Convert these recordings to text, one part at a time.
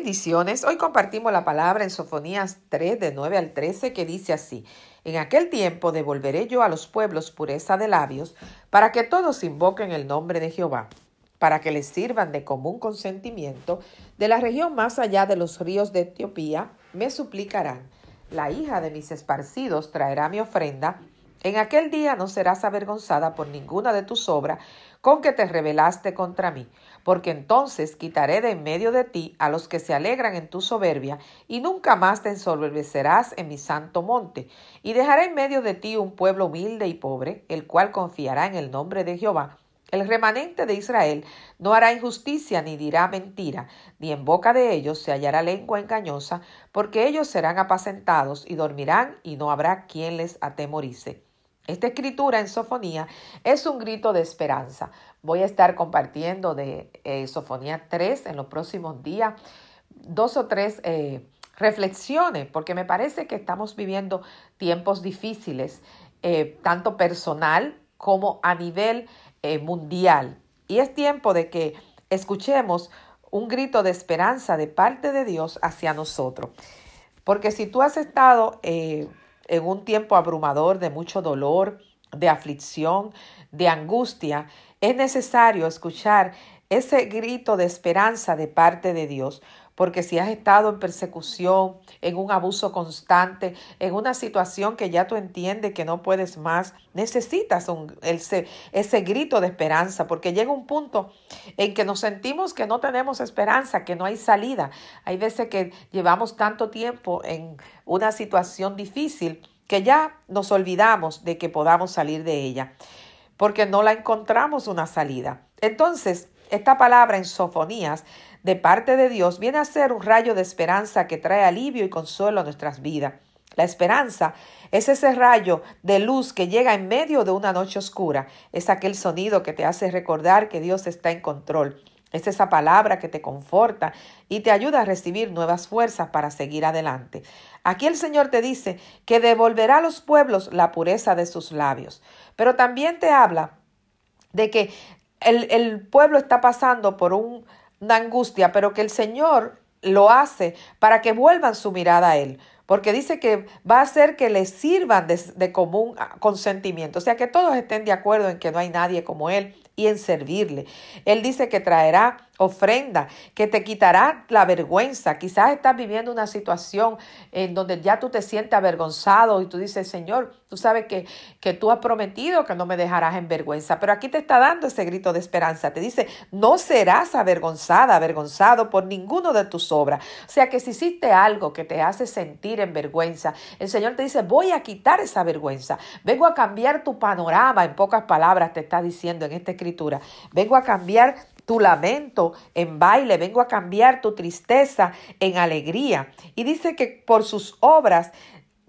Bendiciones. Hoy compartimos la palabra en Sofonías 3 de 9 al 13 que dice así. En aquel tiempo devolveré yo a los pueblos pureza de labios para que todos invoquen el nombre de Jehová, para que les sirvan de común consentimiento. De la región más allá de los ríos de Etiopía me suplicarán. La hija de mis esparcidos traerá mi ofrenda. En aquel día no serás avergonzada por ninguna de tus obras con que te rebelaste contra mí, porque entonces quitaré de en medio de ti a los que se alegran en tu soberbia, y nunca más te ensoberbecerás en mi santo monte, y dejaré en medio de ti un pueblo humilde y pobre, el cual confiará en el nombre de Jehová. El remanente de Israel no hará injusticia ni dirá mentira, ni en boca de ellos se hallará lengua engañosa, porque ellos serán apacentados y dormirán y no habrá quien les atemorice. Esta escritura en Sofonía es un grito de esperanza. Voy a estar compartiendo de eh, Sofonía 3 en los próximos días, dos o tres eh, reflexiones, porque me parece que estamos viviendo tiempos difíciles, eh, tanto personal como a nivel mundial. Y es tiempo de que escuchemos un grito de esperanza de parte de Dios hacia nosotros. Porque si tú has estado en un tiempo abrumador de mucho dolor, de aflicción, de angustia, es necesario escuchar ese grito de esperanza de parte de Dios, porque si has estado en persecución, en un abuso constante, en una situación que ya tú entiendes que no puedes más, necesitas ese, ese grito de esperanza, porque llega un punto en que nos sentimos que no tenemos esperanza, que no hay salida. Hay veces que llevamos tanto tiempo en una situación difícil que ya nos olvidamos de que podamos salir de ella, porque no la encontramos una salida. Entonces, esta palabra en sofonías de parte de Dios viene a ser un rayo de esperanza que trae alivio y consuelo a nuestras vidas. La esperanza es ese rayo de luz que llega en medio de una noche oscura. Es aquel sonido que te hace recordar que Dios está en control. Es esa palabra que te conforta y te ayuda a recibir nuevas fuerzas para seguir adelante. Aquí el Señor te dice que devolverá a los pueblos la pureza de sus labios, pero también te habla de que el, pueblo está pasando por una angustia, pero que el Señor lo hace para que vuelvan su mirada a Él, porque dice que va a hacer que les sirvan de, de, común consentimiento, o sea, que todos estén de acuerdo en que no hay nadie como Él y en servirle. Él dice que traerá ofrenda, que te quitará la vergüenza. Quizás estás viviendo una situación en donde ya tú te sientes avergonzado y tú dices, Señor, tú sabes que, que tú has prometido que no me dejarás en vergüenza, pero aquí te está dando ese grito de esperanza. Te dice, no serás avergonzada, avergonzado por ninguno de tus obras. O sea que si hiciste algo que te hace sentir en vergüenza, el Señor te dice, voy a quitar esa vergüenza. Vengo a cambiar tu panorama, en pocas palabras te está diciendo en esta escritura. Vengo a cambiar tu lamento en baile, vengo a cambiar tu tristeza en alegría. Y dice que por sus obras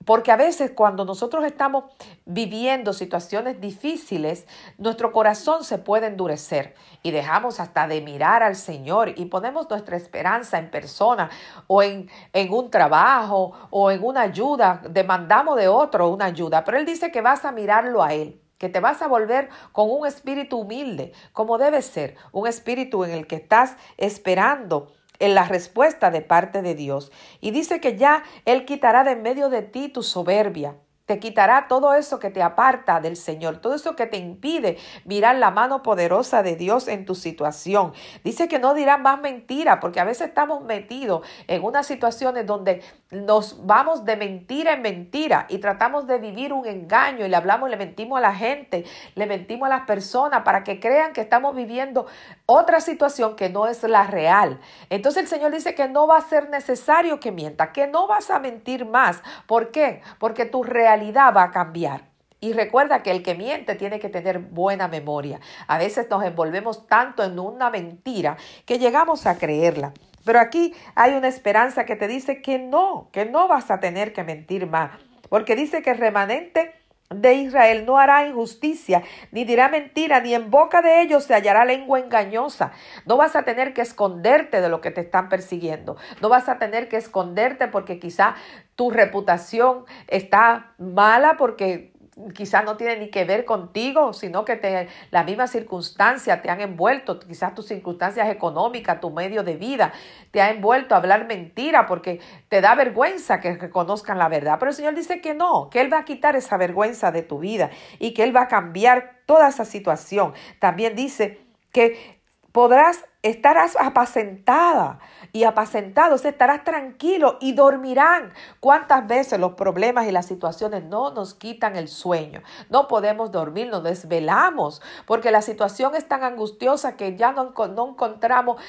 porque a veces cuando nosotros estamos viviendo situaciones difíciles, nuestro corazón se puede endurecer y dejamos hasta de mirar al Señor y ponemos nuestra esperanza en persona o en, en un trabajo o en una ayuda, demandamos de otro una ayuda, pero Él dice que vas a mirarlo a Él que te vas a volver con un espíritu humilde, como debe ser, un espíritu en el que estás esperando en la respuesta de parte de Dios. Y dice que ya Él quitará de en medio de ti tu soberbia, te quitará todo eso que te aparta del Señor, todo eso que te impide mirar la mano poderosa de Dios en tu situación. Dice que no dirán más mentira, porque a veces estamos metidos en unas situaciones donde nos vamos de mentira en mentira y tratamos de vivir un engaño y le hablamos, le mentimos a la gente, le mentimos a las personas para que crean que estamos viviendo otra situación que no es la real. Entonces el Señor dice que no va a ser necesario que mienta, que no vas a mentir más. ¿Por qué? Porque tu realidad va a cambiar. Y recuerda que el que miente tiene que tener buena memoria. A veces nos envolvemos tanto en una mentira que llegamos a creerla. Pero aquí hay una esperanza que te dice que no, que no vas a tener que mentir más. Porque dice que el remanente de Israel no hará injusticia, ni dirá mentira, ni en boca de ellos se hallará lengua engañosa. No vas a tener que esconderte de lo que te están persiguiendo. No vas a tener que esconderte porque quizá tu reputación está mala porque quizás no tiene ni que ver contigo, sino que te, la misma circunstancia te han envuelto, quizás tus circunstancias económicas, tu medio de vida, te ha envuelto a hablar mentira porque te da vergüenza que reconozcan la verdad. Pero el Señor dice que no, que Él va a quitar esa vergüenza de tu vida y que Él va a cambiar toda esa situación. También dice que podrás estarás apacentada y apacentado, estarás tranquilo y dormirán. ¿Cuántas veces los problemas y las situaciones no nos quitan el sueño? No podemos dormir, nos desvelamos porque la situación es tan angustiosa que ya no, no encontramos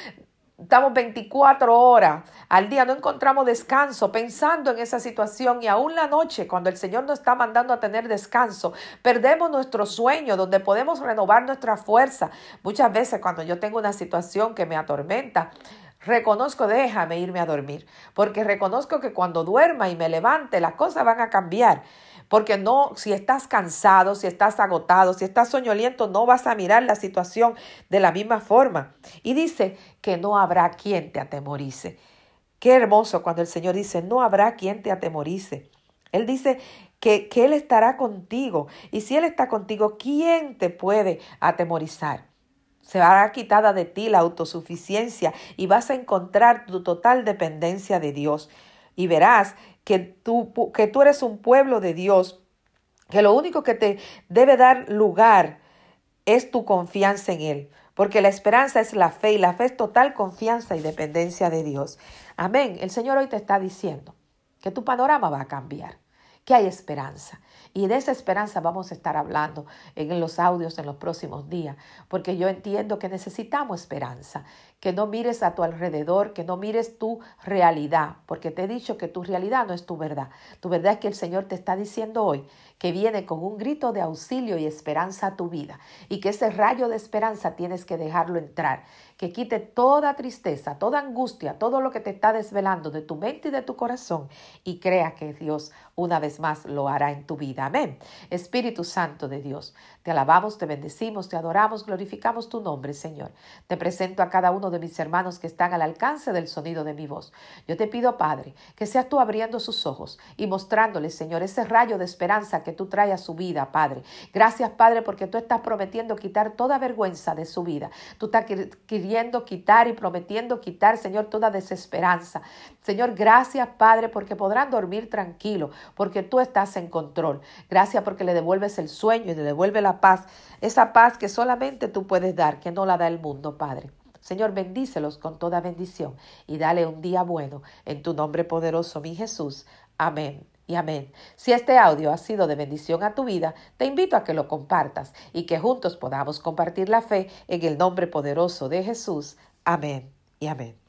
Estamos 24 horas al día, no encontramos descanso pensando en esa situación y aún la noche, cuando el Señor nos está mandando a tener descanso, perdemos nuestro sueño donde podemos renovar nuestra fuerza. Muchas veces cuando yo tengo una situación que me atormenta, reconozco, déjame irme a dormir, porque reconozco que cuando duerma y me levante, las cosas van a cambiar. Porque no, si estás cansado, si estás agotado, si estás soñoliento, no vas a mirar la situación de la misma forma. Y dice que no habrá quien te atemorice. Qué hermoso cuando el Señor dice, no habrá quien te atemorice. Él dice que, que Él estará contigo. Y si Él está contigo, ¿quién te puede atemorizar? Se hará quitada de ti la autosuficiencia y vas a encontrar tu total dependencia de Dios. Y verás que tú, que tú eres un pueblo de Dios, que lo único que te debe dar lugar es tu confianza en Él, porque la esperanza es la fe y la fe es total confianza y dependencia de Dios. Amén. El Señor hoy te está diciendo que tu panorama va a cambiar, que hay esperanza. Y de esa esperanza vamos a estar hablando en los audios en los próximos días, porque yo entiendo que necesitamos esperanza, que no mires a tu alrededor, que no mires tu realidad, porque te he dicho que tu realidad no es tu verdad. Tu verdad es que el Señor te está diciendo hoy que viene con un grito de auxilio y esperanza a tu vida y que ese rayo de esperanza tienes que dejarlo entrar, que quite toda tristeza, toda angustia, todo lo que te está desvelando de tu mente y de tu corazón y crea que Dios una vez más lo hará en tu vida. Amén. Espíritu Santo de Dios, te alabamos, te bendecimos, te adoramos, glorificamos tu nombre, Señor. Te presento a cada uno de mis hermanos que están al alcance del sonido de mi voz. Yo te pido, Padre, que seas tú abriendo sus ojos y mostrándoles, Señor, ese rayo de esperanza tú traes a su vida, Padre. Gracias, Padre, porque tú estás prometiendo quitar toda vergüenza de su vida. Tú estás queriendo quitar y prometiendo quitar, Señor, toda desesperanza. Señor, gracias, Padre, porque podrán dormir tranquilo, porque tú estás en control. Gracias porque le devuelves el sueño y le devuelves la paz, esa paz que solamente tú puedes dar, que no la da el mundo, Padre. Señor, bendícelos con toda bendición y dale un día bueno en tu nombre poderoso, mi Jesús. Amén y amén. Si este audio ha sido de bendición a tu vida, te invito a que lo compartas y que juntos podamos compartir la fe en el nombre poderoso de Jesús. Amén y amén.